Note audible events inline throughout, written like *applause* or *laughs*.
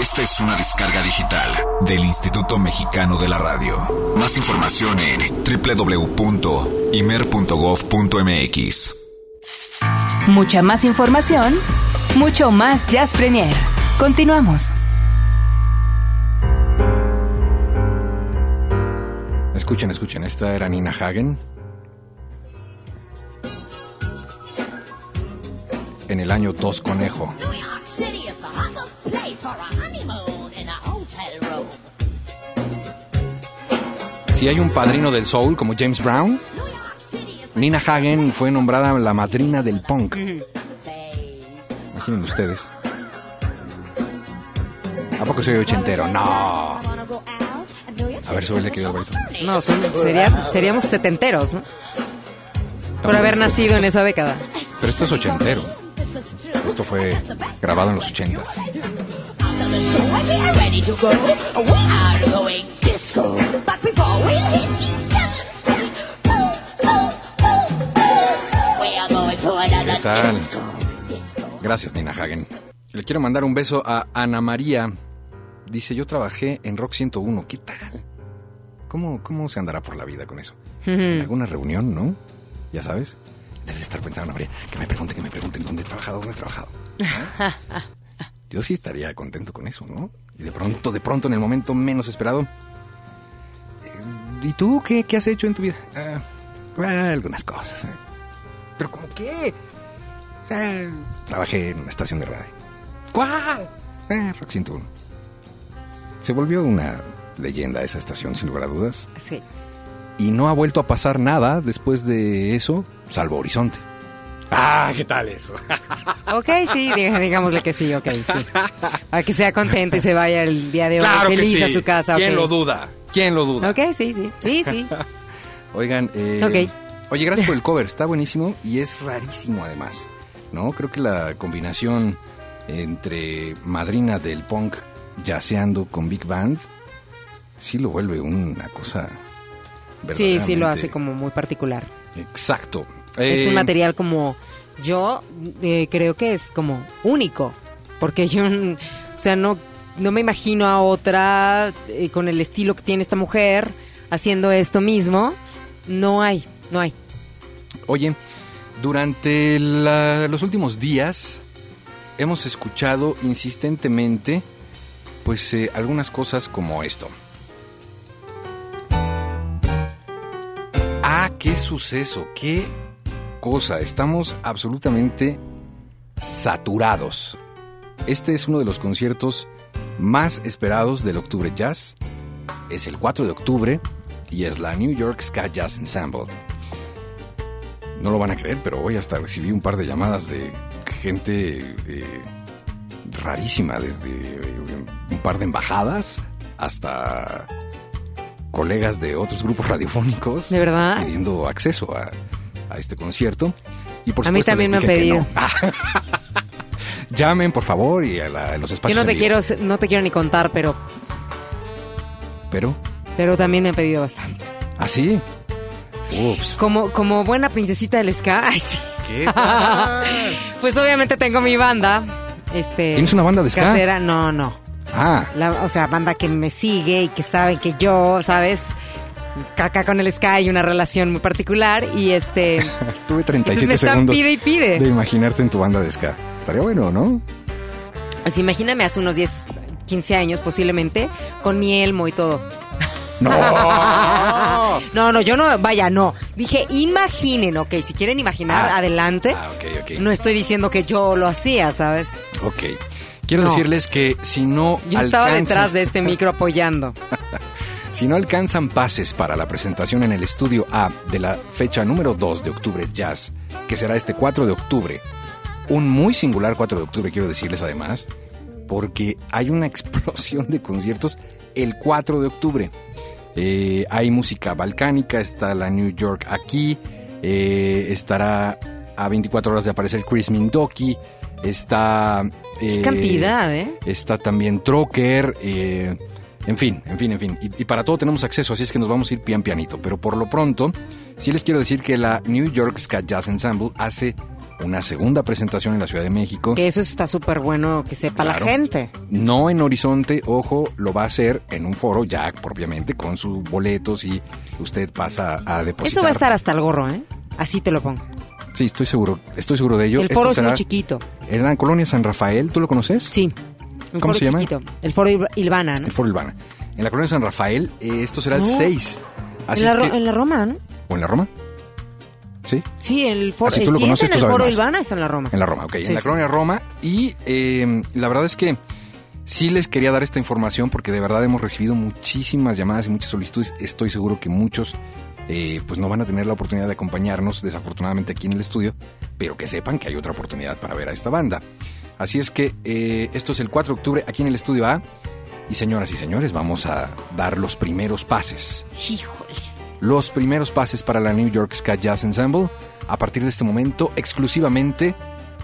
Esta es una descarga digital del Instituto Mexicano de la Radio. Más información en www.imer.gov.mx. Mucha más información, mucho más Jazz Premier. Continuamos. Escuchen, escuchen, esta era Nina Hagen. En el año 2 Conejo. Si hay un padrino del soul como James Brown, New York City is the Nina Hagen fue nombrada la madrina del punk. place. Imaginen ustedes. ¿A poco soy ochentero? No. A ver, súbele so Alberto. No, son- sería- seríamos setenteros, ¿no? Por haber nacido en esa década. Pero esto es ochentero. Esto fue grabado en los ochentas. ¿Qué tal? Gracias, Nina Hagen. Le quiero mandar un beso a Ana María. Dice, yo trabajé en Rock 101. ¿Qué tal? ¿Cómo, cómo se andará por la vida con eso? ¿En alguna reunión, no? Ya sabes. Debe de estar pensando, Ana María, que me pregunte, que me pregunten dónde he trabajado, dónde he trabajado. ¿No? *laughs* Yo sí estaría contento con eso, ¿no? Y de pronto, de pronto, en el momento menos esperado. ¿Y tú qué, qué has hecho en tu vida? Ah, algunas cosas. eh. ¿Pero cómo qué? Eh, trabajé en una estación de radio. ¿Cuál? Eh, Rock 101. Se volvió una leyenda esa estación, sin lugar a dudas. Sí. Y no ha vuelto a pasar nada después de eso, salvo Horizonte. Ah, ¿qué tal eso? *laughs* Ok, sí, digámosle que sí, ok, sí. Para que sea contento y se vaya el día de hoy feliz a su casa. ¿Quién ok. lo duda? ¿Quién lo duda? Ok, sí, sí, sí, sí. *laughs* Oigan, eh, oye, gracias por el *laughs* cover, está buenísimo y es rarísimo además, ¿no? Creo que la combinación entre madrina del punk yaceando con Big Band sí lo vuelve una cosa Sí, sí, lo hace como muy particular. Exacto. Es Eh, un material como, yo eh, creo que es como único, porque yo, o sea, no, no me imagino a otra eh, con el estilo que tiene esta mujer haciendo esto mismo. No hay, no hay. Oye, durante los últimos días hemos escuchado insistentemente pues eh, algunas cosas como esto. Ah, qué suceso, qué cosa. Estamos absolutamente saturados. Este es uno de los conciertos más esperados del Octubre Jazz. Es el 4 de octubre y es la New York Ska Jazz Ensemble. No lo van a creer, pero hoy hasta recibí un par de llamadas de gente eh, rarísima, desde eh, un par de embajadas hasta colegas de otros grupos radiofónicos. ¿De verdad? Pidiendo acceso a, a este concierto. Y por A mí también me han pedido. no. *laughs* Llamen, por favor, y a, la- a los Yo espacios. no te quiero, no te quiero ni contar, pero, Pero, pero también me han pedido bastante. ¿ah, sí? Ups. Como, como buena princesita del ska, *laughs* ay, sí. ¿Qué tal? *laughs* Pues obviamente tengo mi banda. Este, ¿Tienes una banda de ska? Casera, no, no. Ah, La- o sea, banda que me sigue y que saben que yo, ¿sabes? Acá con el Sky hay una relación muy particular y este... *laughs* tuve entonces 37 me segundos pide y pide. de imaginarte en tu banda de ska. Estaría bueno, ¿no? Pues imagíname hace unos 10, 15 años posiblemente, con mi elmo y todo. ¡No! *laughs* No, no, yo no, vaya, no. Dije, imaginen, ok, si quieren imaginar, Ah. adelante. Ah, ok, ok. No estoy diciendo que yo lo hacía, ¿sabes? Ok. Quiero No. decirles que si no Yo estaba alcanzan- detrás de este micro *laughs* apoyando. Si no alcanzan pases para la presentación en el estudio A de la fecha número 2 de octubre Jazz, que será este 4 de octubre, un muy singular 4 de octubre, quiero decirles además, porque hay una *laughs* explosión de conciertos el 4 de octubre. Eh, hay música balcánica, está la New York aquí, eh, estará a 24 horas de aparecer Chris Mindoki, está... Qué eh, cantidad, ¿eh? Está también Trocker, en fin, en fin, en fin. Y, y para todo tenemos acceso, así es que nos vamos a ir pian pianito. Pero por lo pronto, sí les quiero decir que la New York Ska Jazz Ensemble hace una segunda presentación en la Ciudad de México. Que eso está súper bueno que sepa Claro. la gente. No en Horizonte, ojo, lo va a hacer en un foro ya propiamente con sus boletos y usted pasa a depositar. Eso va a estar hasta el gorro, ¿eh? Así te lo pongo. Sí, estoy seguro, estoy seguro de ello. el Esto foro es será muy chiquito. En la colonia San Rafael, ¿tú lo conoces? Sí. Un ¿Cómo foro se llama? chiquito. El foro Il- Ilvana, ¿no? El foro Ilvana. En la colonia San Rafael, eh, esto será el No. 6. Así en, la, es que- en la Roma, ¿no? ¿O en la Roma? Sí, Sí, el foro. Si tú lo si conoces, es en el foro. Ilvana, está en la Roma. en la Roma, ok. Sí, en la sí. colonia Roma. Y eh, la verdad es que sí les quería dar esta información porque de verdad hemos recibido muchísimas llamadas y muchas solicitudes. Estoy seguro que muchos eh, pues no van a tener la oportunidad de acompañarnos, desafortunadamente, aquí en el estudio, pero que sepan que hay otra oportunidad para ver a esta banda. Así es que eh, esto es el 4 de octubre aquí en el estudio A. Y señoras y señores, vamos a dar los primeros pases. Híjole. Los primeros pases para la New York Ska Jazz Ensemble a partir de este momento exclusivamente,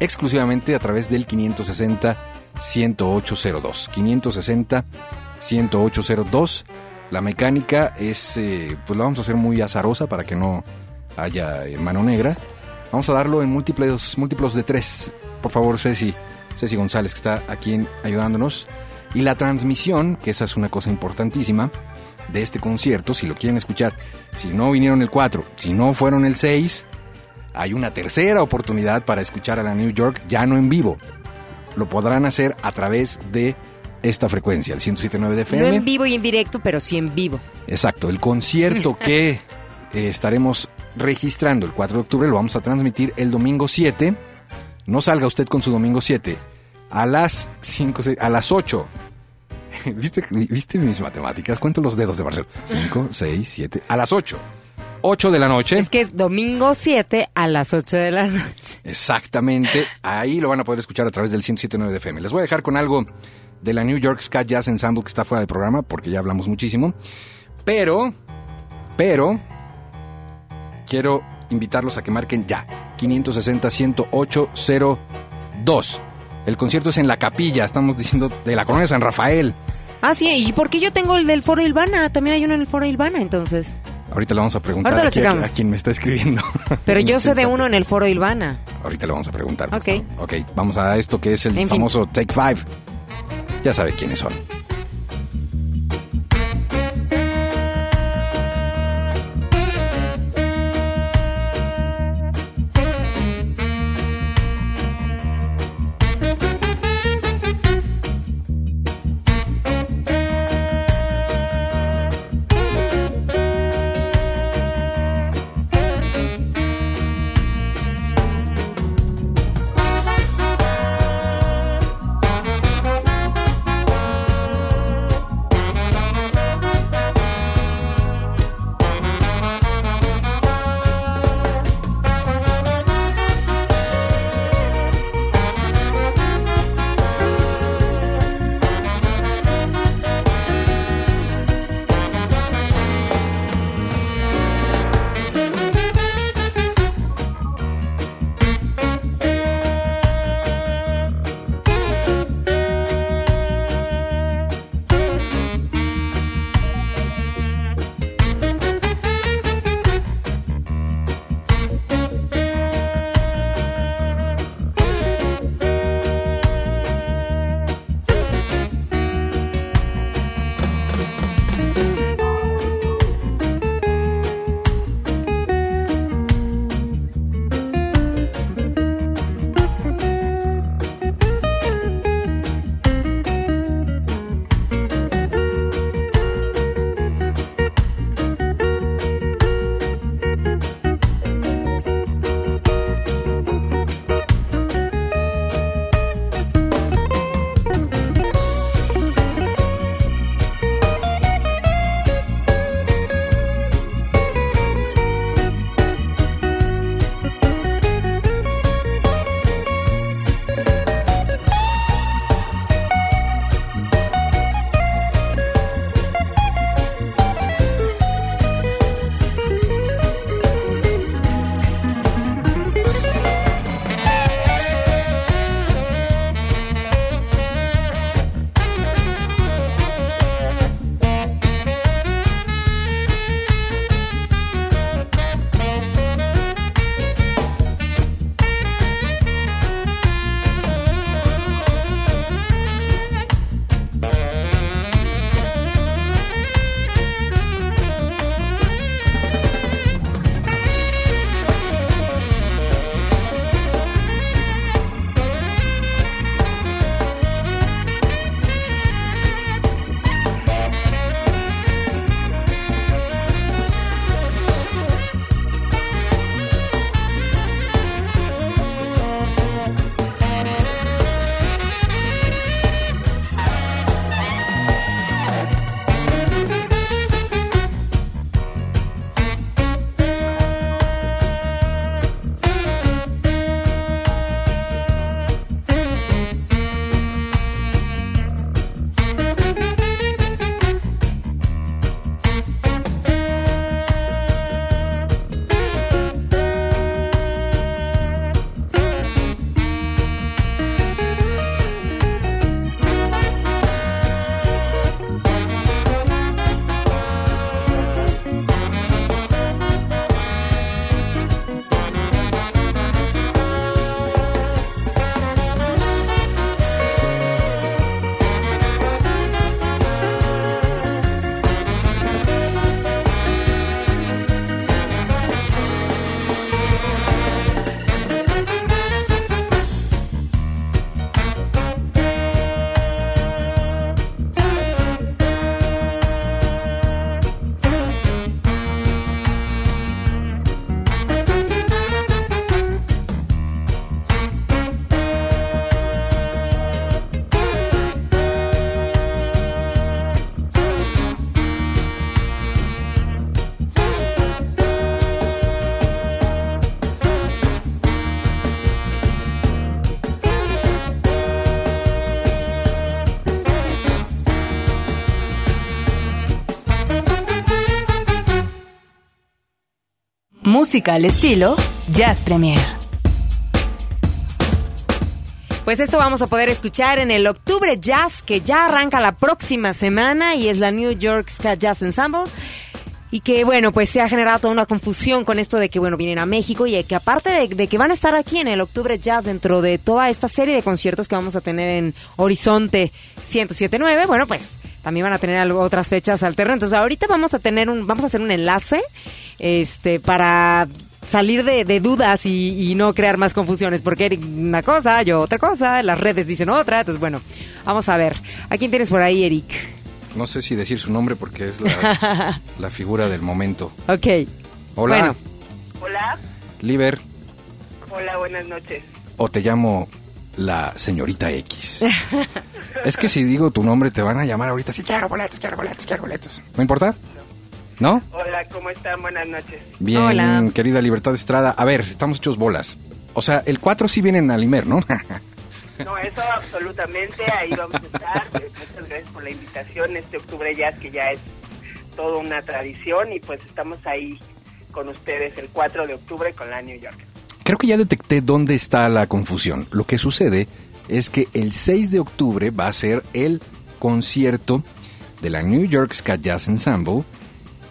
exclusivamente a través del 560 1802. 560 1802. La mecánica es, eh, pues la vamos a hacer muy azarosa para que no haya eh, mano negra. Vamos a darlo en múltiples, múltiplos de tres. Por favor, Ceci, Ceci González, que está aquí ayudándonos. Y la transmisión, que esa es una cosa importantísima, de este concierto, si lo quieren escuchar, si no vinieron el 4, si no fueron el 6, hay una tercera oportunidad para escuchar a la New York, ya no en vivo. Lo podrán hacer a través de esta frecuencia, el 107.9 de No FM. en vivo y en directo, pero sí en vivo. Exacto, el concierto *laughs* que eh, estaremos registrando el 4 de octubre lo vamos a transmitir el domingo 7. No salga usted con su domingo 7 a las 5, a las 8. *laughs* ¿Viste, ¿Viste mis matemáticas? Cuento los dedos de Marcelo. 5, 6, 7, a las 8. 8 de la noche. Es que es domingo 7 a las 8 de la noche. Exactamente. Ahí lo van a poder escuchar a través del 107.9 de FM. Les voy a dejar con algo de la New York Ska Jazz Ensemble que está fuera del programa porque ya hablamos muchísimo. Pero, pero, quiero invitarlos a que marquen ya. 560-108-02. El concierto es en la capilla, estamos diciendo de la colonia San Rafael. Ah, sí, ¿y por qué yo tengo el del foro Ilvana? También hay uno en el foro Ilvana, entonces. Ahorita le vamos a preguntar a, checamos. a quien me está escribiendo. *laughs* Pero yo *laughs* sé de uno en el foro Ilvana. Ahorita le vamos a preguntar. Ok. Ok, vamos a esto que es el En fin. famoso Take Five. Ya sabe quiénes son. Música al estilo Jazz Premier. Pues esto vamos a poder escuchar en el Octubre Jazz que ya arranca la próxima semana y es la New York Ska Jazz Ensemble. Y que bueno, pues se ha generado toda una confusión con esto de que bueno, vienen a México y que aparte de, que van a estar aquí en el Octubre Jazz dentro de toda esta serie de conciertos que vamos a tener en Horizonte 1079, bueno, pues también van a tener otras fechas alternas. Entonces ahorita vamos a tener un, vamos a hacer un enlace este para salir de, de dudas y no crear más confusiones, porque Eric una cosa, yo otra cosa, las redes dicen otra, entonces bueno, vamos a ver. ¿A quién tienes por ahí, Eric? No sé si decir su nombre porque es la, *laughs* la figura del momento. Ok. Hola, Bueno. Hola, Liber, hola, buenas noches. o te llamo la señorita X. *laughs* es que si digo tu nombre te van a llamar ahorita, sí, quiero boletos, quiero boletos, quiero boletos. ¿No importa? ¿No? Hola, ¿cómo están? Buenas noches. Bien, Hola. querida Libertad Estrada. A ver, estamos hechos bolas. O sea, el 4 sí viene en Alimer, ¿no? *laughs* *laughs* No, eso absolutamente, ahí vamos a estar. Muchas gracias por la invitación. Este octubre jazz que ya es toda una tradición y pues estamos ahí con ustedes el 4 de octubre con la New York. Creo que ya detecté dónde está la confusión. Lo que sucede es que el 6 de octubre va a ser el concierto de la New York Ska Jazz Ensemble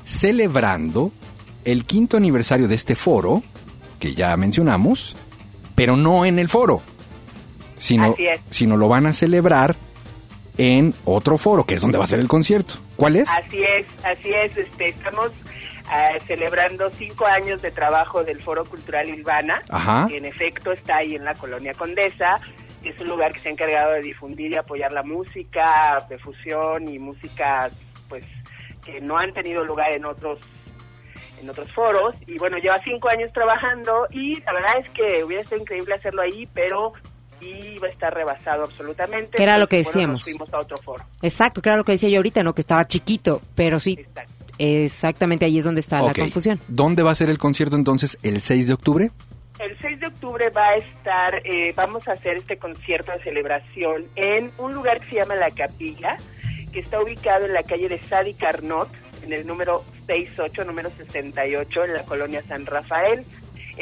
celebrando el quinto aniversario de este foro que ya mencionamos, pero no en el foro, sino, sino lo van a celebrar en otro foro, que es donde va a ser el concierto. ¿Cuál es? Así es, así es. Este, estamos ah, celebrando cinco años de trabajo del Foro Cultural Ilvana, Ajá. que en efecto está ahí en la Colonia Condesa. que Es un lugar que se ha encargado de difundir y apoyar la música de fusión y música, pues, que no han tenido lugar en otros en otros foros y bueno lleva cinco años trabajando y la verdad es que hubiera sido increíble hacerlo ahí pero iba a estar rebasado absolutamente Que era lo que bueno, decíamos. nos fuimos a otro foro Exacto, claro lo que decía yo ahorita, ¿no? Que estaba chiquito, pero sí, Exacto. exactamente ahí es donde está la confusión. ¿Dónde va a ser el concierto entonces el 6 de octubre? El 6 de octubre va a estar, eh, vamos a hacer este concierto de celebración en un lugar que se llama La Capilla, que está ubicado en la calle de Sadi Carnot, en el número 68, número 68, en la colonia San Rafael.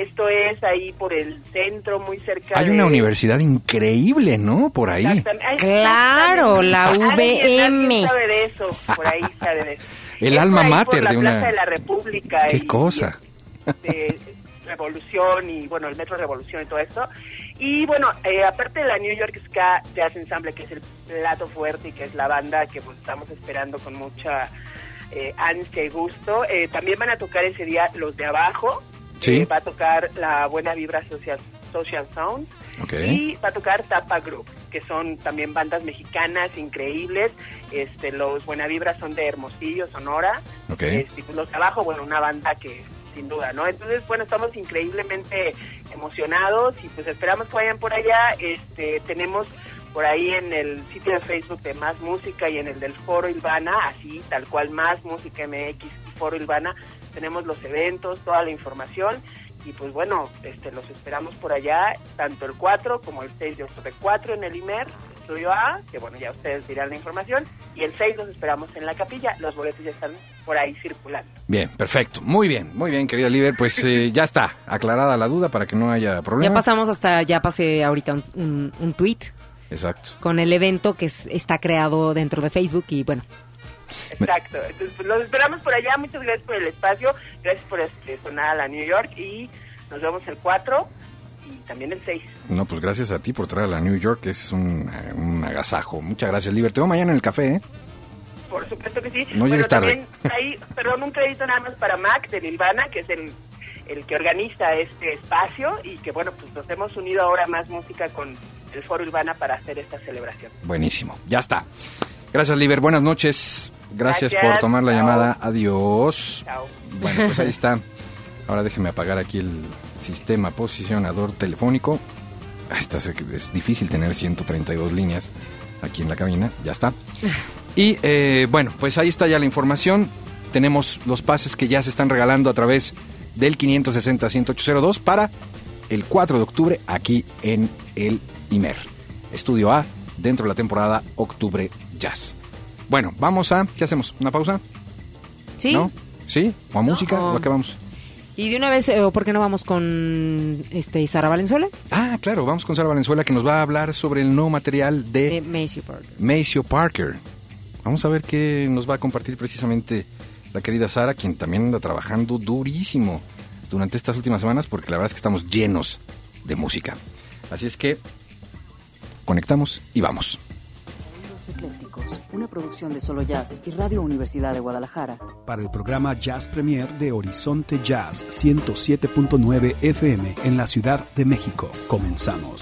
Esto es ahí por el centro, muy cerca Hay una universidad increíble, ¿no? Por ahí. Ay, Claro, la VM. sabe de eso, por ahí sabe de eso. *laughs* El Es alma mater de una- Plaza de la República. ¡Qué y- cosa! de Revolución y bueno, el Metro Revolución y todo esto. Y bueno, eh, aparte de la New York Ska Jazz Ensemble, que es el plato fuerte y que es la banda que pues, estamos esperando con mucha eh, ansia y gusto, eh, también van a tocar ese día los de abajo. Sí. Eh, va a tocar la Buena Vibra Social, Social Sound. Y va a tocar Tapa Group, que son también bandas mexicanas increíbles. Este, los Buena Vibra son de Hermosillo, Sonora. Ok. Este, los abajo, bueno, una banda que sin duda, ¿no? Entonces, bueno, estamos increíblemente emocionados y pues esperamos que vayan por allá. Este, tenemos por ahí en el sitio de Facebook de Más Música y en el del Foro Ilvana, así tal cual Más Música MX y Foro Ilvana, tenemos los eventos, toda la información y pues bueno, este los esperamos por allá, tanto el 4 como el 6 de octubre, 4 en el IMER, Estudio A, que bueno, ya ustedes dirán la información, y el 6 los esperamos en la capilla, los boletos ya están por ahí circulando. Bien, perfecto. Muy bien, muy bien, querida Liber. Pues eh, *laughs* ya está aclarada la duda para que no haya problema. Ya pasamos hasta, ya pasé ahorita un, un, un tweet Exacto. con el evento que es- está creado dentro de Facebook y bueno, Exacto. Entonces, pues, los esperamos por allá. Muchas gracias por el espacio. Gracias por este, sonar a la New York. Y nos vemos el 4 y también el 6. No, pues gracias a ti por traer a la New York, es un, eh, un agasajo. Muchas gracias, Liber. Te veo mañana en el café, ¿eh? Por supuesto que sí. No llegues tarde. Ahí, perdón, un crédito nada más para Mac de Nilvana, que es el, el que organiza este espacio. Y que, bueno, pues nos hemos unido ahora más música con el Foro Ilvana para hacer esta celebración. Buenísimo. Ya está. Gracias, Liber. Buenas noches. Gracias, Gracias. por tomar la Chao. llamada. Adiós. Chao. Bueno, pues ahí está. Ahora déjeme apagar aquí el sistema posicionador telefónico. Ah, esta es, es difícil tener 132 líneas aquí en la cabina. Ya está. Y eh, bueno, pues ahí está ya la información. Tenemos los pases que ya se están regalando a través del 560-10802 para el 4 de octubre aquí en el IMER. Estudio A, dentro de la temporada Octubre Jazz. Bueno, vamos a... ¿Qué hacemos? ¿Una pausa? sí. ¿No? ¿Sí? ¿O a música? o- ¿O a qué vamos? Y de una vez, eh, ¿por qué no vamos con este Sara Valenzuela? Ah, claro, vamos con Sara Valenzuela que nos va a hablar sobre el nuevo material de De Maceo Parker. Maceo Parker. Vamos a ver qué nos va a compartir precisamente la querida Sara, quien también anda trabajando durísimo durante estas últimas semanas, porque la verdad es que estamos llenos de música. Así es que conectamos y vamos. Producción de Solo Jazz y Radio Universidad de Guadalajara. para el programa Jazz Premier de Horizonte Jazz 107.9 FM en la Ciudad de México. Comenzamos.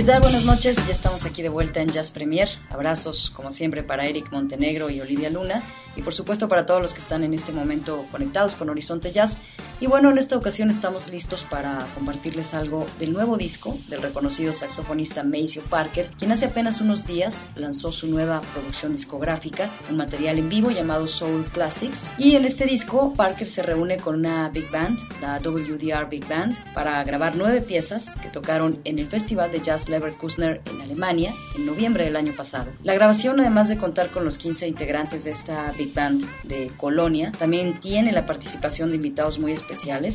¿Qué tal? Buenas noches, ya estamos aquí de vuelta en Jazz Premier. Abrazos, como siempre, para Eric Montenegro y Olivia Luna. Y por supuesto para todos los que están en este momento conectados con Horizonte Jazz. Y bueno, en esta ocasión estamos listos para compartirles algo del nuevo disco del reconocido saxofonista Maceo Parker, quien hace apenas unos días lanzó su nueva producción discográfica, un material en vivo llamado Soul Classics. Y en este disco, Parker se reúne con una big band, la WDR Big Band, para grabar nueve piezas que tocaron en el Festival de Jazz Leverkusener en Alemania en noviembre del año pasado. La grabación, además de contar con los 15 integrantes de esta Big Band de Colonia, también tiene la participación de invitados muy especiales,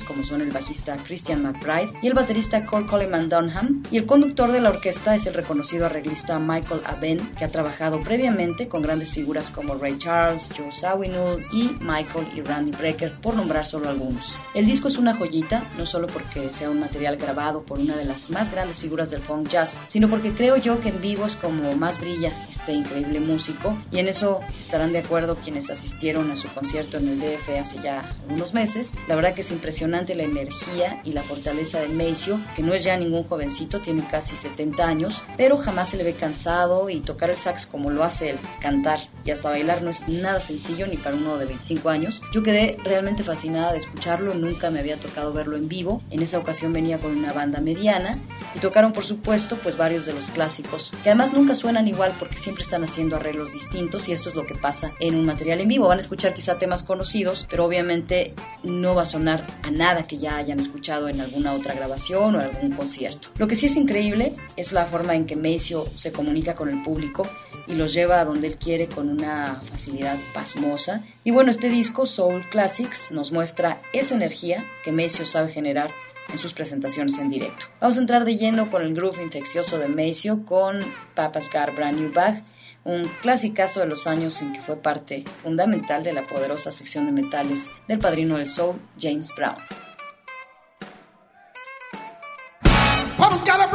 como son el bajista Christian McBride y el baterista Cole Coleman Dunham, y el conductor de la orquesta es el reconocido arreglista Michael Aben, que ha trabajado previamente con grandes figuras como Ray Charles, Joe Zawinul y Michael y Randy Brecker, por nombrar solo algunos. El disco es una joyita, no solo porque sea un material grabado por una de las más grandes figuras del funk jazz, sino porque creo yo que en vivo es como más brilla este increíble músico, y en eso estarán de acuerdo quienes asistieron a su concierto en el DF hace ya algunos meses. La verdad que es impresionante la energía y la fortaleza de Maceo, que no es ya ningún jovencito, tiene casi 70 años, pero jamás se le ve cansado y tocar el sax como lo hace él, cantar y hasta bailar no es nada sencillo ni para uno de 25 años. Yo quedé realmente fascinada de escucharlo, nunca me había tocado verlo en vivo. En esa ocasión venía con una banda mediana y tocaron por supuesto pues varios de los clásicos, que además nunca suenan igual porque siempre están haciendo arreglos distintos y esto es lo que pasa en un material en vivo. Van a escuchar quizá temas conocidos, pero obviamente no va a sonar a nada que ya hayan escuchado en alguna otra grabación o algún concierto. Lo que sí es increíble es la forma en que Maceo se comunica con el público y los lleva a donde él quiere con una facilidad pasmosa. Y bueno, este disco, Soul Classics, nos muestra esa energía que Maceo sabe generar en sus presentaciones en directo. Vamos a entrar de lleno con el groove infeccioso de Maceo con Papa's Got Brand New Bag, un clasicazo de los años en que fue parte fundamental de la poderosa sección de metales del padrino del soul, James Brown. Papa's got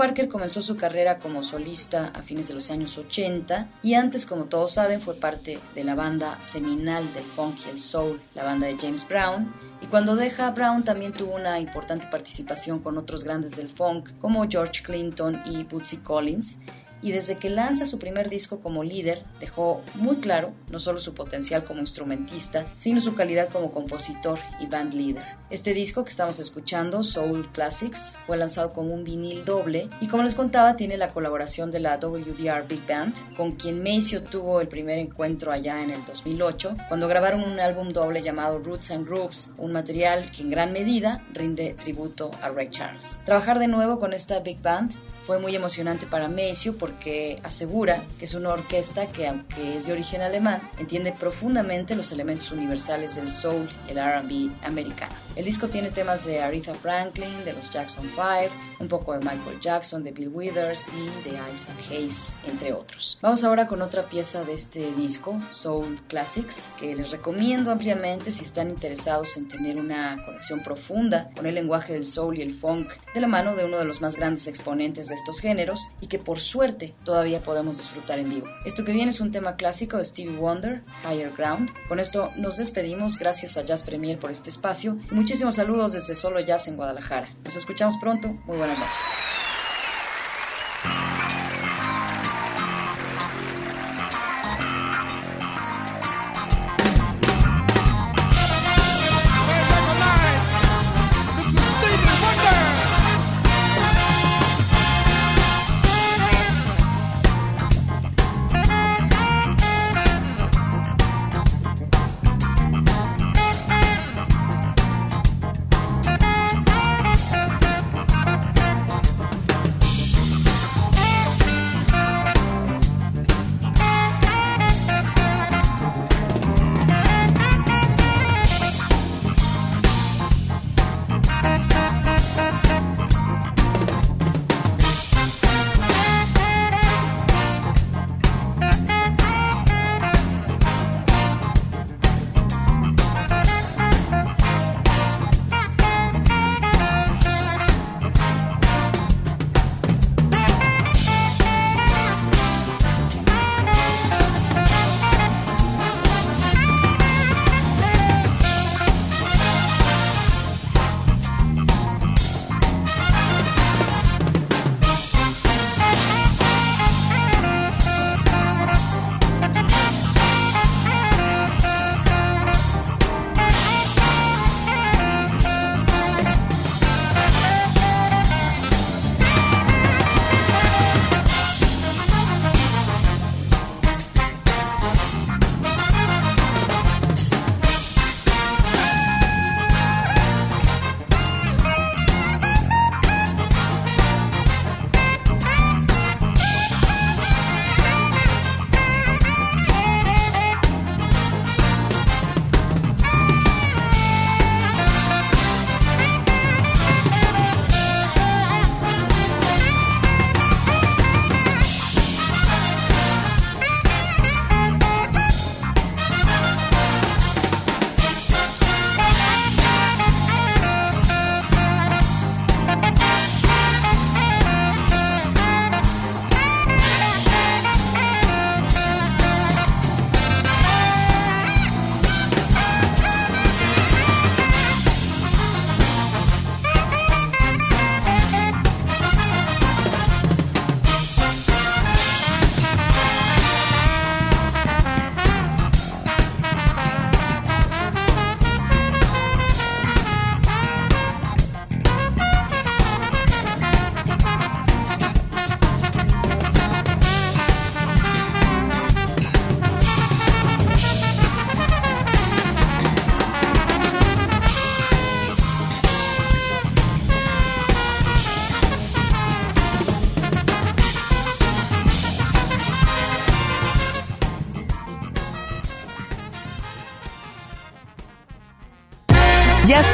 Parker comenzó su carrera como solista a fines de los años 80 y antes, como todos saben, fue parte de la banda seminal del funk y el soul, la banda de James Brown. Y cuando deja Brown también tuvo una importante participación con otros grandes del funk como George Clinton y Bootsy Collins y desde que lanza su primer disco como líder dejó muy claro no solo su potencial como instrumentista, sino su calidad como compositor y band leader. Este disco que estamos escuchando, Soul Classics, fue lanzado como un vinil doble y como les contaba tiene la colaboración de la WDR Big Band, con quien Maceo tuvo el primer encuentro allá en el 2008, cuando grabaron un álbum doble llamado Roots and Grooves, un material que en gran medida rinde tributo a Ray Charles. Trabajar de nuevo con esta Big Band fue muy emocionante para Maceo porque asegura que es una orquesta que, aunque es de origen alemán, entiende profundamente los elementos universales del soul y el RB americano. El disco tiene temas de Aretha Franklin, de los Jackson 5, un poco de Michael Jackson, de Bill Withers y de Isaac Hayes, entre otros. Vamos ahora con otra pieza de este disco, Soul Classics, que les recomiendo ampliamente si están interesados en tener una conexión profunda con el lenguaje del soul y el funk de la mano de uno de los más grandes exponentes de estos géneros y que por suerte todavía podemos disfrutar en vivo. Esto que viene es un tema clásico de Stevie Wonder, Higher Ground. Con esto nos despedimos, gracias a Jazz Premier por este espacio y muchísimos saludos desde Solo Jazz en Guadalajara. Nos escuchamos pronto, muy buenas noches.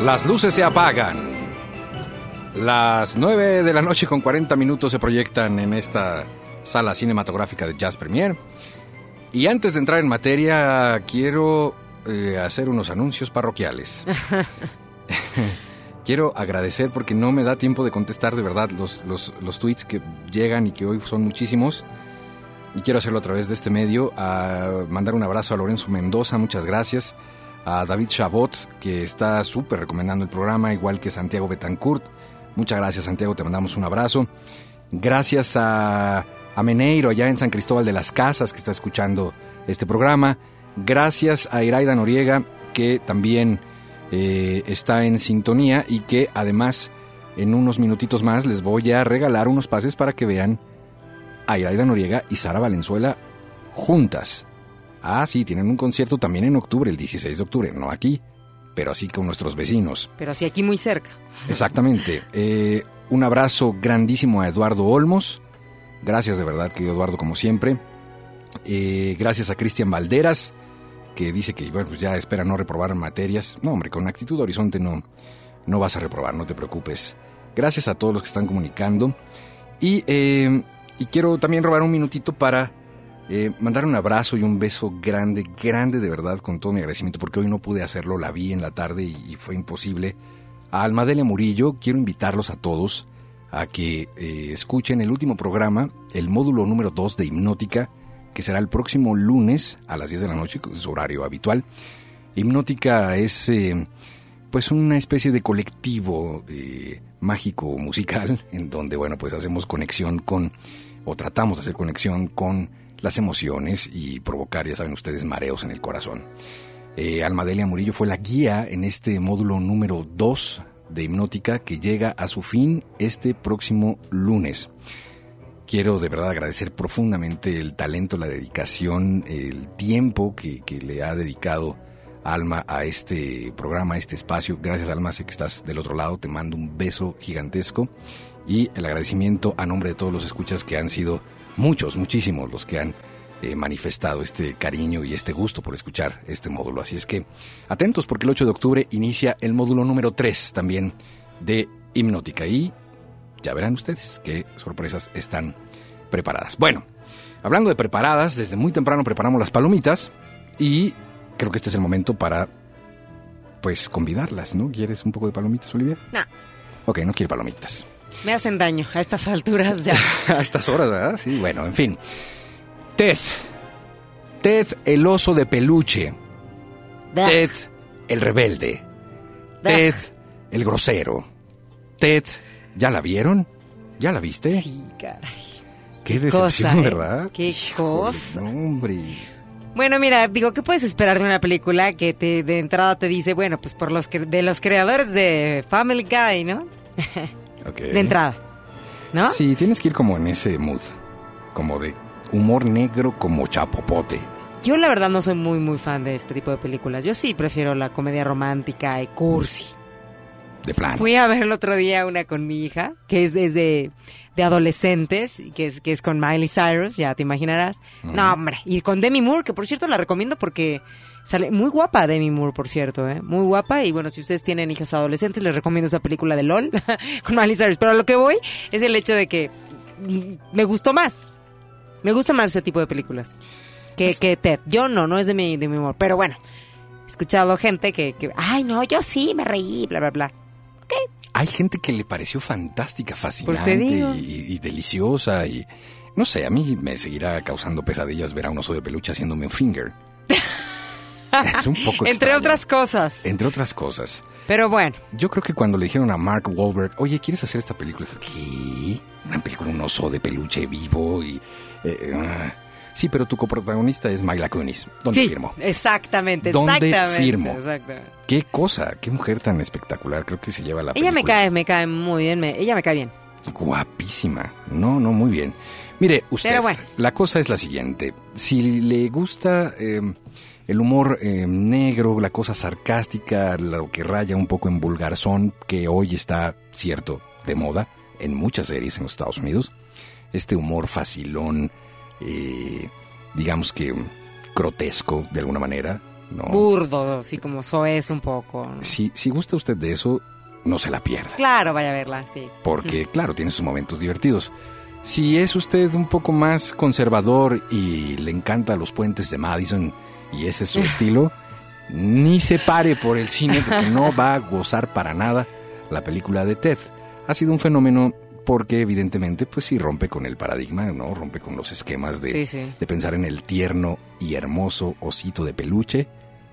Las luces se apagan. Las 9 de la noche con 40 minutos se proyectan en esta sala cinematográfica de Jazz Premier. Y antes de entrar en materia, quiero eh, hacer unos anuncios parroquiales. *laughs* quiero agradecer porque no me da tiempo de contestar de verdad los, los, los tweets que llegan y que hoy son muchísimos. Y quiero hacerlo a través de este medio. A mandar un abrazo a Lorenzo Mendoza, muchas gracias. A David Chabot, que está súper recomendando el programa, igual que Santiago Betancourt. Muchas gracias, Santiago, te mandamos un abrazo. Gracias a, a Meneiro, allá en San Cristóbal de las Casas, que está escuchando este programa. Gracias a Iraida Noriega, que también eh, está en sintonía y que además en unos minutitos más les voy a regalar unos pases para que vean a Iraida Noriega y Sara Valenzuela juntas. Ah, sí, tienen un concierto también en octubre, el 16 de octubre, no aquí, pero así con nuestros vecinos. Pero sí aquí muy cerca. Exactamente. Eh, un abrazo grandísimo a Eduardo Olmos. Gracias de verdad, querido Eduardo, como siempre. Eh, gracias a Cristian Valderas, que dice que bueno, pues ya espera no reprobar materias. No, hombre, con actitud horizonte no, no vas a reprobar, no te preocupes. Gracias a todos los que están comunicando. Y, eh, y quiero también robar un minutito para eh, mandar un abrazo y un beso grande, grande de verdad, con todo mi agradecimiento, porque hoy no pude hacerlo, la vi en la tarde y, fue imposible. A Almadelia Murillo, quiero invitarlos a todos a que eh, escuchen el último programa, el módulo número 2 de Hipnótica, que será el próximo lunes a las 10 de la noche, que es horario habitual. Hipnótica es eh, pues una especie de colectivo eh, mágico musical *laughs* en donde bueno pues hacemos conexión con o tratamos de hacer conexión con las emociones y provocar ya saben ustedes mareos en el corazón. Eh, Almadelia Murillo fue la guía en este módulo número 2 de hipnótica que llega a su fin este próximo lunes. Quiero de verdad agradecer profundamente el talento, la dedicación, el tiempo que, que le ha dedicado Alma a este programa, a este espacio. Gracias Alma, sé que estás del otro lado, te mando un beso gigantesco y el agradecimiento a nombre de todos los escuchas que han sido muchos, muchísimos los que han eh, manifestado este cariño y este gusto por escuchar este módulo. Así es que atentos porque el 8 de octubre inicia el módulo número 3 también de hipnótica y ya verán ustedes qué sorpresas están preparadas. Bueno, hablando de preparadas, desde muy temprano preparamos las palomitas y creo que este es el momento para pues convidarlas, ¿no? ¿Quieres un poco de palomitas, Olivia? No, Ok, no quiere palomitas. Me hacen daño a estas alturas ya. *laughs* a estas horas, ¿verdad? Sí, bueno, en fin. Ted. Ted, el oso de peluche. Ted, el rebelde. Ted, el grosero. Ted, ¿ya la vieron? ¿Ya la viste? Sí, caray. Qué, qué decepción, cosa, ¿eh? ¿verdad? Qué Híjole, cosa. hombre. Bueno, mira, digo, ¿qué puedes esperar de una película que te, de entrada te dice, bueno, pues por los de los creadores de Family Guy, ¿no? *laughs* De entrada, ¿no? Sí, tienes que ir como en ese mood. Como de humor negro como chapopote. Yo la verdad no soy muy, muy fan de este tipo de películas. Yo sí prefiero la comedia romántica y cursi. De plano. Fui a ver el otro día una con mi hija, que es desde de adolescentes, que es, que es con Miley Cyrus, ya te imaginarás. No, hombre, y con Demi Moore, que por cierto la recomiendo porque sale muy guapa Demi Moore, por cierto, ¿eh? Muy guapa, y bueno, si ustedes tienen hijas adolescentes, les recomiendo esa película de LOL *laughs* con Miley Cyrus. Pero a lo que voy es el hecho de que me gustó más. Me gusta más ese tipo de películas que, que Ted. Yo no, no es de mi, de mi humor. Pero bueno, he escuchado gente que, que, ay, no, yo sí me reí, bla, bla, bla. Hay gente que le pareció fantástica, fascinante Pues y, y deliciosa y no sé, a mí me seguirá causando pesadillas ver a un oso de peluche haciéndome un finger. *laughs* es un poco *laughs* Entre extraño. otras cosas. Entre otras cosas. Pero bueno, Yo creo que cuando le dijeron a Mark Wahlberg, oye, ¿quieres hacer esta película? Dijo, ¿qué? Una película, un oso de peluche vivo y... eh, ah. Sí, pero tu coprotagonista es Mila Kunis. ¿Dónde sí, firmo? exactamente, ¿Dónde exactamente. firmo? exactamente. Qué cosa, qué mujer tan espectacular. Creo que se lleva la Ella me película. cae, me cae muy bien, me- ella me cae bien. Guapísima. No, no, muy bien. Mire, usted, bueno. la cosa es la siguiente. Si le gusta eh, el humor eh, negro, la cosa sarcástica, lo que raya un poco en vulgarzón, que hoy está, cierto, de moda en muchas series en los Estados Unidos, este humor facilón, eh, digamos que grotesco de alguna manera, ¿no? Burdo, así como soez un poco. ¿no? Si, si gusta usted de eso, no se la pierda. Claro, vaya a verla, sí. porque claro, tiene sus momentos divertidos. Si es usted un poco más conservador y le encanta los puentes de Madison y ese es su estilo, ni se pare por el cine porque no va a gozar para nada la película de Ted. Ha sido un fenómeno porque evidentemente pues sí rompe con el paradigma, ¿no? Rompe con los esquemas de, Sí, sí. de pensar en el tierno y hermoso osito de peluche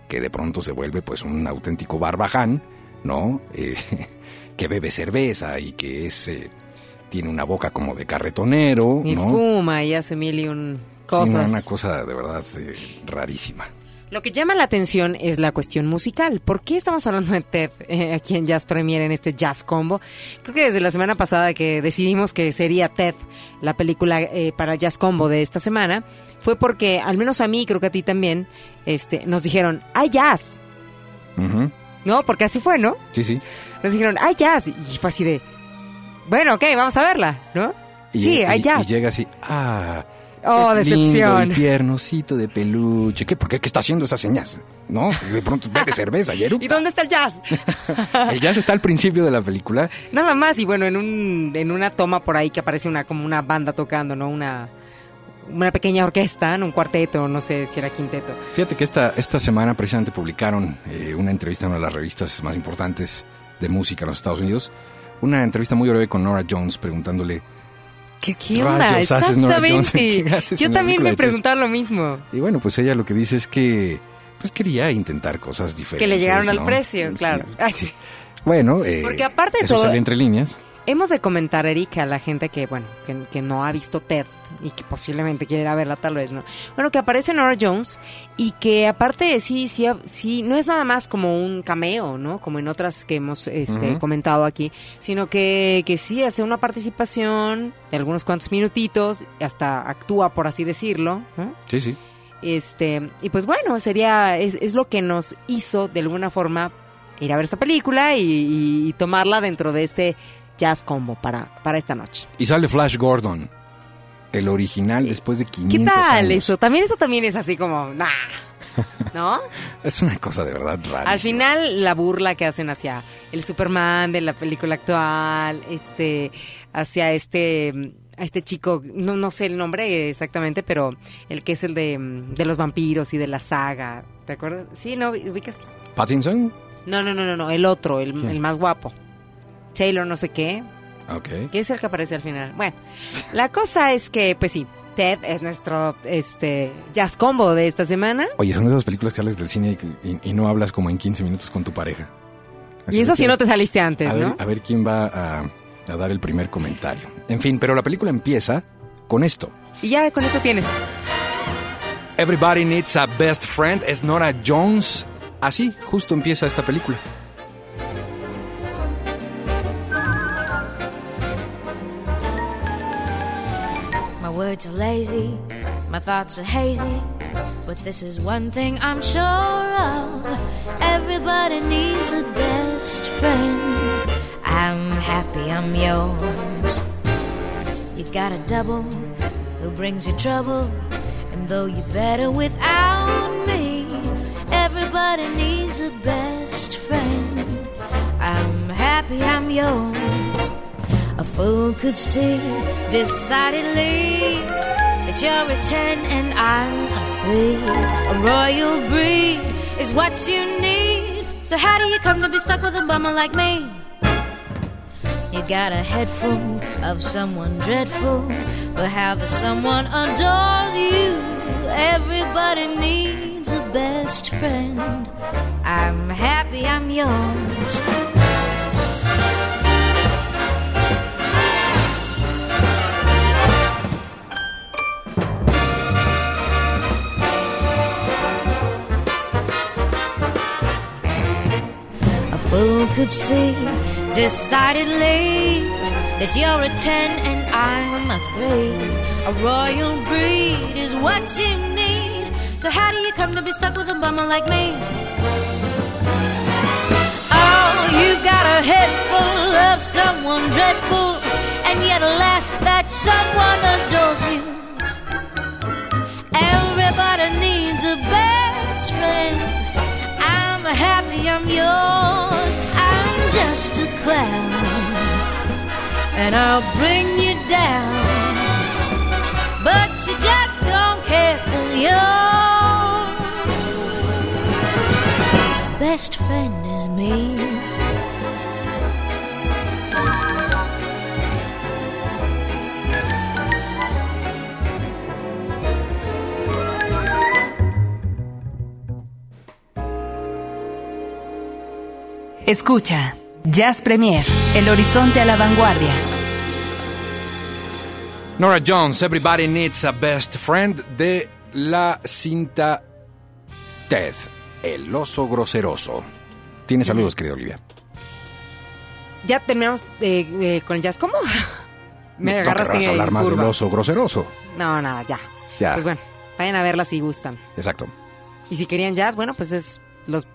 que de pronto se vuelve pues un auténtico barbaján, ¿no? Eh, *laughs* que bebe cerveza y que es eh, tiene una boca como de carretonero, Y ¿no? fuma y hace mil y un Sí, cosas. una cosa de verdad eh, rarísima. Lo que llama la atención es la cuestión musical. ¿Por qué estamos hablando de Ted eh, aquí en Jazz Premier en este Jazz Combo? Creo que desde la semana pasada que decidimos que sería Ted la película eh, para Jazz Combo de esta semana, fue porque, al menos a mí, creo que a ti también, este, nos dijeron, hay jazz. ¿No? Porque así fue, ¿no? Sí, sí. Nos dijeron, hay jazz. Y fue así de, bueno, ok, vamos a verla, ¿no? Y, sí, hay y- jazz. Y llega así, ah, Oh, qué lindo decepción. y tiernosito de peluche. ¿Qué? ¿Por qué? ¿Qué está haciendo esas señas? ¿No? De pronto bebe cerveza *laughs* y eructa. ¿Y dónde está el jazz? *laughs* El jazz está al principio de la película. Nada más, y bueno, en, un, en una toma por ahí que aparece una como una banda tocando, ¿no? Una, una pequeña orquesta, ¿no? un cuarteto, no sé si era quinteto. Fíjate que esta, esta semana precisamente publicaron eh, una entrevista en una de las revistas más importantes de música en los Estados Unidos. Una entrevista muy breve con Nora Jones preguntándole ¿Qué, ¿Qué onda? rayos? Exactamente. *laughs* ¿Qué haces Yo también me preguntaba lo mismo. Y bueno, pues ella lo que dice es que pues quería intentar cosas diferentes. Que le llegaron al ¿no? precio, Sí, claro. Ay, sí. Bueno, eh, Porque aparte de eso todo- sale entre líneas. Hemos de comentar, Erika, a la gente que, bueno, que, que no ha visto Ted y que posiblemente quiere ir a verla, tal vez, ¿no? Bueno, que aparece Nora Jones y que aparte, sí, sí, sí, no es nada más como un cameo, ¿no? Como en otras que hemos este, comentado aquí, sino que, que sí hace una participación de algunos cuantos minutitos, hasta actúa, por así decirlo, ¿no? Sí, sí. Este, y pues bueno, sería, es, es lo que nos hizo de alguna forma ir a ver esta película y, y- y tomarla dentro de este jazz combo para, para esta noche. Y sale Flash Gordon, el original después de 500 ¿Qué tal años. eso? También eso también es así como, nah, *laughs* ¿no? Es una cosa de verdad rara. Al final la burla que hacen hacia el Superman de la película actual, este, hacia este, a este chico, no, no sé el nombre exactamente, pero el que es el de, de los vampiros y de la saga, ¿te acuerdas? Sí, ¿no? ¿Ubicas? Pattinson. No, no, no, no, no, el otro, el, el más guapo. Taylor no sé qué, Ok. que es el que aparece al final. Bueno, la cosa es que, pues sí, Ted es nuestro este jazz combo de esta semana. Oye, son esas películas que sales del cine y, y- y no hablas como en 15 minutos con tu pareja. Así y eso si que- no te saliste antes, a ver, ¿no? a ver quién va a, a dar el primer comentario. En fin, pero la película empieza con esto. Y ya con eso tienes. Everybody needs a best friend. Es Nora Jones. Así, justo empieza esta película. Words are lazy, my thoughts are hazy, but this is one thing I'm sure of. Everybody needs a best friend. I'm happy I'm yours. You got a double who brings you trouble, and though you're better without me, everybody needs a best friend. I'm happy I'm yours. Fool could see decidedly that you're a ten and I'm a three. A royal breed is what you need. So how do you come to be stuck with a bummer like me? You got a head full of someone dreadful, but how the someone adores you. Everybody needs a best friend. I'm happy I'm yours. Fool could see decidedly that you're a 10 and I'm a 3. A royal breed is what you need. So how do you come to be stuck with a bummer like me? Oh, you've got a head full of someone dreadful, and yet alas, that someone adores you. Everybody needs a best friend. Happy I'm yours. I'm just a clown. And I'll bring you down. But you just don't care cause your best friend is me. Escucha Jazz Premier, el horizonte a la vanguardia. Nora Jones, Everybody Needs a Best Friend de la cinta Ted, el oso groseroso. Tiene saludos, querida Olivia. Ya terminamos eh, eh, con el jazz. ¿Cómo? Me No agarraste en hablar más curva. del oso groseroso. No, nada, ya. Ya. Pues bueno, vayan a verla si gustan. Exacto. Y si querían jazz, bueno, pues es los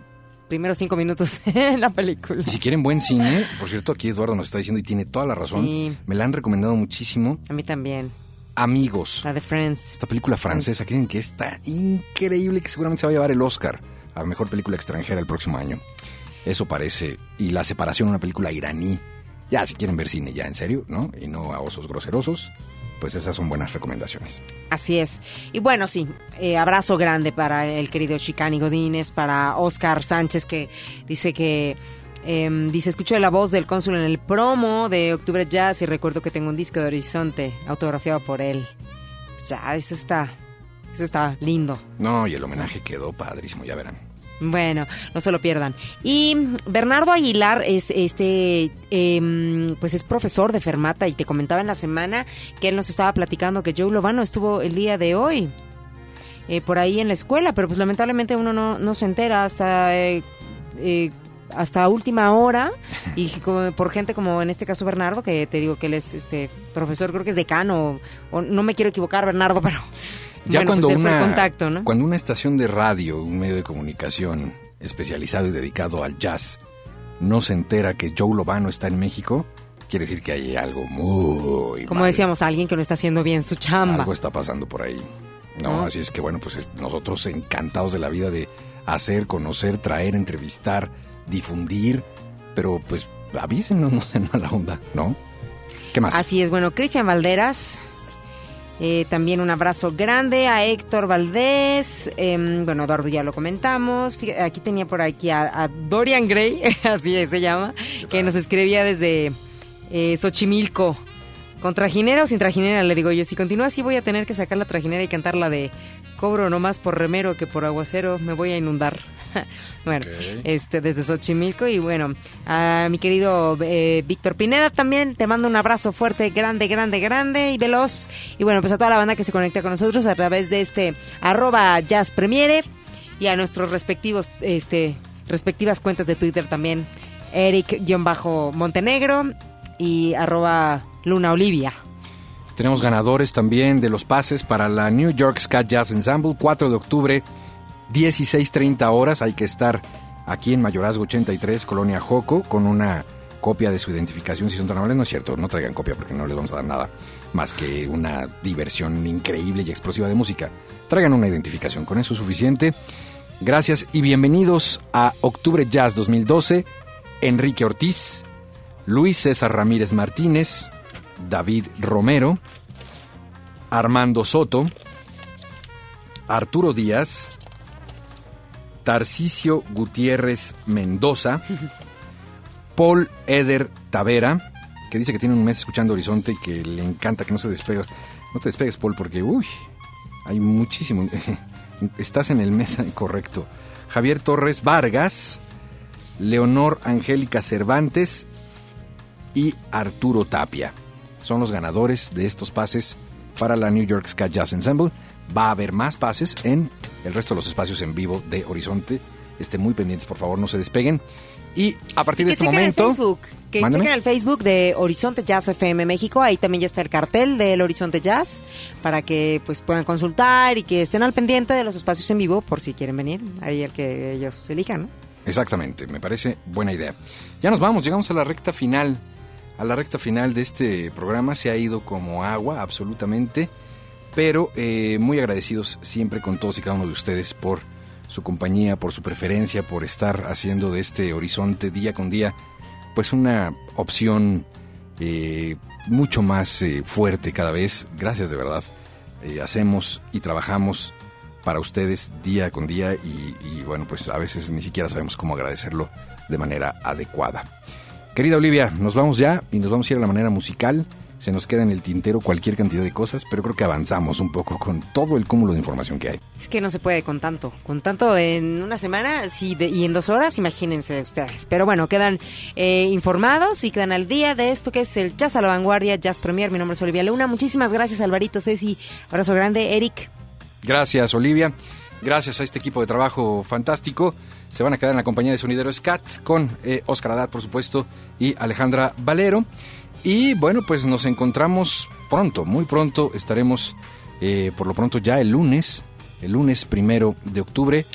primeros cinco minutos *laughs* de la película. Y si quieren buen cine, por cierto, aquí Eduardo nos está diciendo y tiene toda la razón. Sí. Me la han recomendado muchísimo. A mí también. Amigos. La de Friends. Esta película francesa, creen que está increíble, que seguramente se va a llevar el Oscar a mejor película extranjera el próximo año. Eso parece. Y La Separación, una película iraní. Ya, si quieren ver cine, ya en serio, ¿no? Y no a osos groserosos, pues esas son buenas recomendaciones. Así es. Y bueno, sí, eh, abrazo grande para el querido Chicani Godínez, para Oscar Sánchez, que dice que. em, dice, escucho la voz del cónsul en el promo de Octubre Jazz y recuerdo que tengo un disco de Horizonte autografiado por él. Pues ya, eso está, eso está lindo. No, y el homenaje quedó padrísimo, ya verán. Bueno, no se lo pierdan. Y Bernardo Aguilar es este, em, pues es profesor de Fermata y te comentaba en la semana que él nos estaba platicando que Joe Lovano estuvo el día de hoy eh, por ahí en la escuela, pero pues lamentablemente uno no, no se entera hasta eh, eh, hasta última hora y *laughs* como por gente como en este caso Bernardo que te digo que él es este profesor creo que es decano o, o no me quiero equivocar Bernardo pero Ya bueno, cuando, pues fue el una, contacto, ¿no? cuando una estación de radio, un medio de comunicación especializado y dedicado al jazz, no se entera que Joe Lovano está en México, quiere decir que hay algo muy como mal. decíamos alguien que no está haciendo bien su chamba. Algo está pasando por ahí. No, ¿No? así es que bueno, pues es- nosotros encantados de la vida de hacer, conocer, traer, entrevistar, difundir, pero pues avísenos, no sean mala onda, ¿no? ¿Qué más? Así es, bueno, Cristian Valderas, eh, también un abrazo grande a Héctor Valdés, em, bueno, Eduardo ya lo comentamos, Fíjate, aquí tenía por aquí a, a Dorian Gray, *laughs* así se llama, que nos escribía desde eh, Xochimilco. ¿Con trajinera o sin trajinera? Le digo yo, si continúa así voy a tener que sacar la trajinera y cantar la de cobro no más por remero que por aguacero, me voy a inundar. *laughs* bueno, este desde Xochimilco y bueno, a mi querido eh, Víctor Pineda también te mando un abrazo fuerte, grande, grande, grande y veloz. Y bueno, pues a toda la banda que se conecta con nosotros a través de este arroba jazz premiere y a nuestros respectivos, este, respectivas cuentas de Twitter también, Eric-Montenegro y arroba Luna Olivia. Tenemos ganadores también de los pases para la New York Scat Jazz Ensemble, 4 de octubre, 16.30 horas. Hay que estar aquí en Mayorazgo 83, Colonia Joco, con una copia de su identificación, si son tan amables. No es cierto, no traigan copia porque no les vamos a dar nada más que una diversión increíble y explosiva de música. Traigan una identificación, con eso es suficiente. Gracias y bienvenidos a Octubre Jazz 2012. Enrique Ortiz, Luis César Ramírez Martínez, David Romero, Armando Soto, Arturo Díaz, Tarcisio Gutiérrez Mendoza, Paul Eder Tavera, que dice que tiene un mes escuchando Horizonte y que le encanta que no se despegue. No te despegues, Paul, porque, uy, hay muchísimo. *laughs* Estás en el mes correcto. Javier Torres Vargas, Leonor Angélica Cervantes y Arturo Tapia. Son los ganadores de estos pases para la New York Ska Jazz Ensemble. Va a haber más pases en el resto de los espacios en vivo de Horizonte Estén muy pendientes, por favor, no se despeguen. Y a partir de que este momento... el Facebook. Que Mándame. chequen el Facebook de Horizonte Jazz FM México. Ahí también ya está el cartel del Horizonte Jazz para que pues puedan consultar y que estén al pendiente de los espacios en vivo por si quieren venir. Ahí el que ellos elijan, ¿no? Exactamente, me parece buena idea. Ya nos vamos, llegamos a la recta final. A la recta final de este programa se ha ido como agua, absolutamente. Pero eh, muy agradecidos siempre con todos y cada uno de ustedes por su compañía, por su preferencia, por estar haciendo de este horizonte día con día, pues una opción eh, mucho más eh, fuerte cada vez. Gracias de verdad. Eh, hacemos y trabajamos para ustedes día con día y, y, bueno, pues a veces ni siquiera sabemos cómo agradecerlo de manera adecuada. Querida Olivia, nos vamos ya y nos vamos a ir a la manera musical. Se nos queda en el tintero cualquier cantidad de cosas, pero creo que avanzamos un poco con todo el cúmulo de información que hay. Es que no se puede con tanto. Con tanto en una semana sí, de- y en dos horas, imagínense ustedes. Pero bueno, quedan eh, informados y quedan al día de esto que es el Jazz a la Vanguardia, Jazz Premier. Mi nombre es Olivia Luna. Muchísimas gracias, Alvarito, Ceci. Abrazo grande, Eric. Gracias, Olivia. Gracias a este equipo de trabajo fantástico. Se van a quedar en la compañía de Sonidero Scat con eh, Oscar Haddad, por supuesto, y Alejandra Valero. Y bueno, pues nos encontramos pronto, muy pronto. Estaremos, eh, por lo pronto, ya el lunes, el lunes primero de octubre,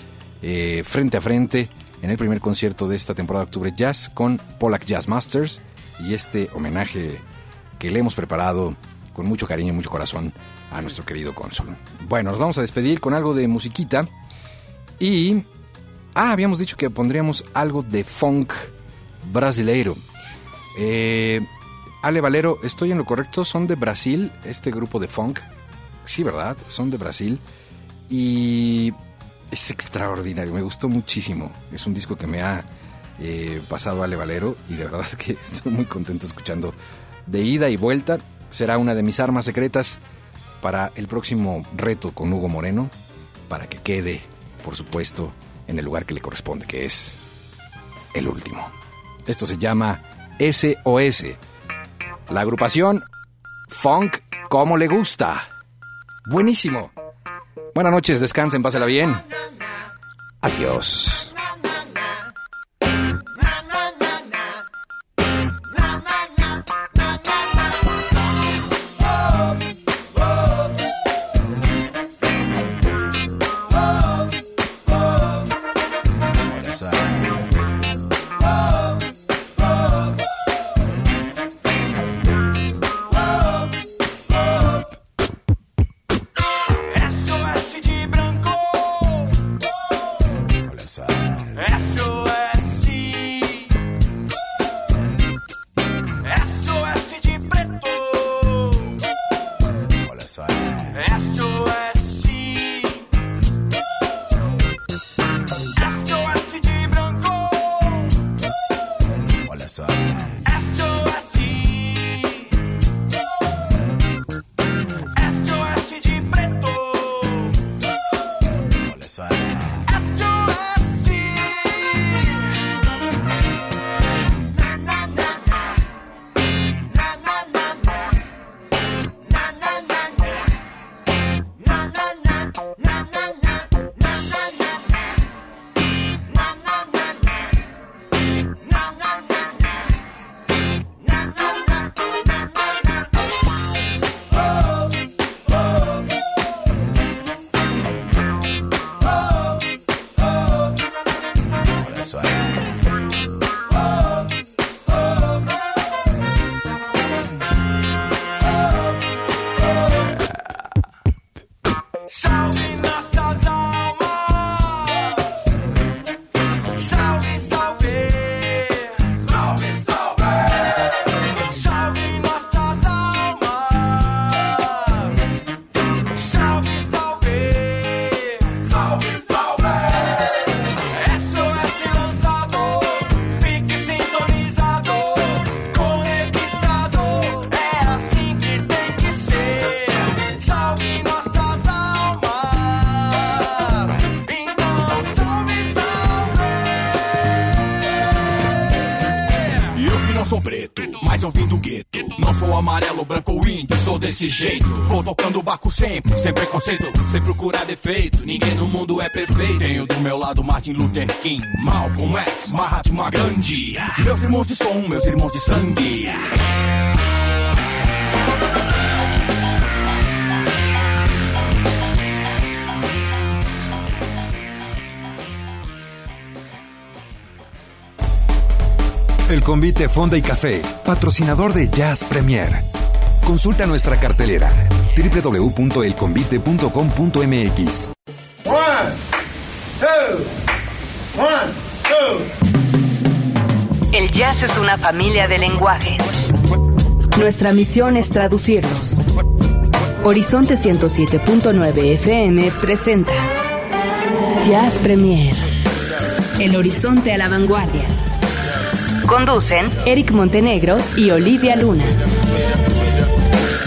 eh, frente a frente, en el primer concierto de esta temporada de Octubre Jazz con Pollack Jazz Masters y este homenaje que le hemos preparado con mucho cariño y mucho corazón a nuestro querido cónsul. Bueno, nos vamos a despedir con algo de musiquita y... Ah, habíamos dicho que pondríamos algo de funk brasileiro. Eh, Ale Valero, ¿estoy en lo correcto? ¿Son de Brasil este grupo de funk? Sí, ¿verdad? Son de Brasil. Y es extraordinario, me gustó muchísimo. Es un disco que me ha eh, pasado Ale Valero y de verdad *laughs* que estoy muy contento escuchando de ida y vuelta. Será una de mis armas secretas para el próximo reto con Hugo Moreno, para que quede, por supuesto, en el lugar que le corresponde, que es el último. Esto se llama SOS. La agrupación Funk como le gusta. Buenísimo. Buenas noches, descansen, pásela bien. Adiós. Sou desse jeito. Vou tocando o barco sempre, sem preconceito, sem procurar defeito. Ninguém no mundo é perfeito. Tenho do meu lado Martin Luther King, Malcolm X, Mahatma Gandhi. Meus irmãos de som, meus irmãos de sangue. El convite Fonda y Café, patrocinador de Jazz Premier. Consulta nuestra cartelera www.elconvite.com.mx. One, two, one, two. El jazz es una familia de lenguajes. Nuestra misión es traducirlos. Horizonte 107.9 FM presenta Jazz Premier. El horizonte a la vanguardia. Conducen Eric Montenegro y Olivia Luna.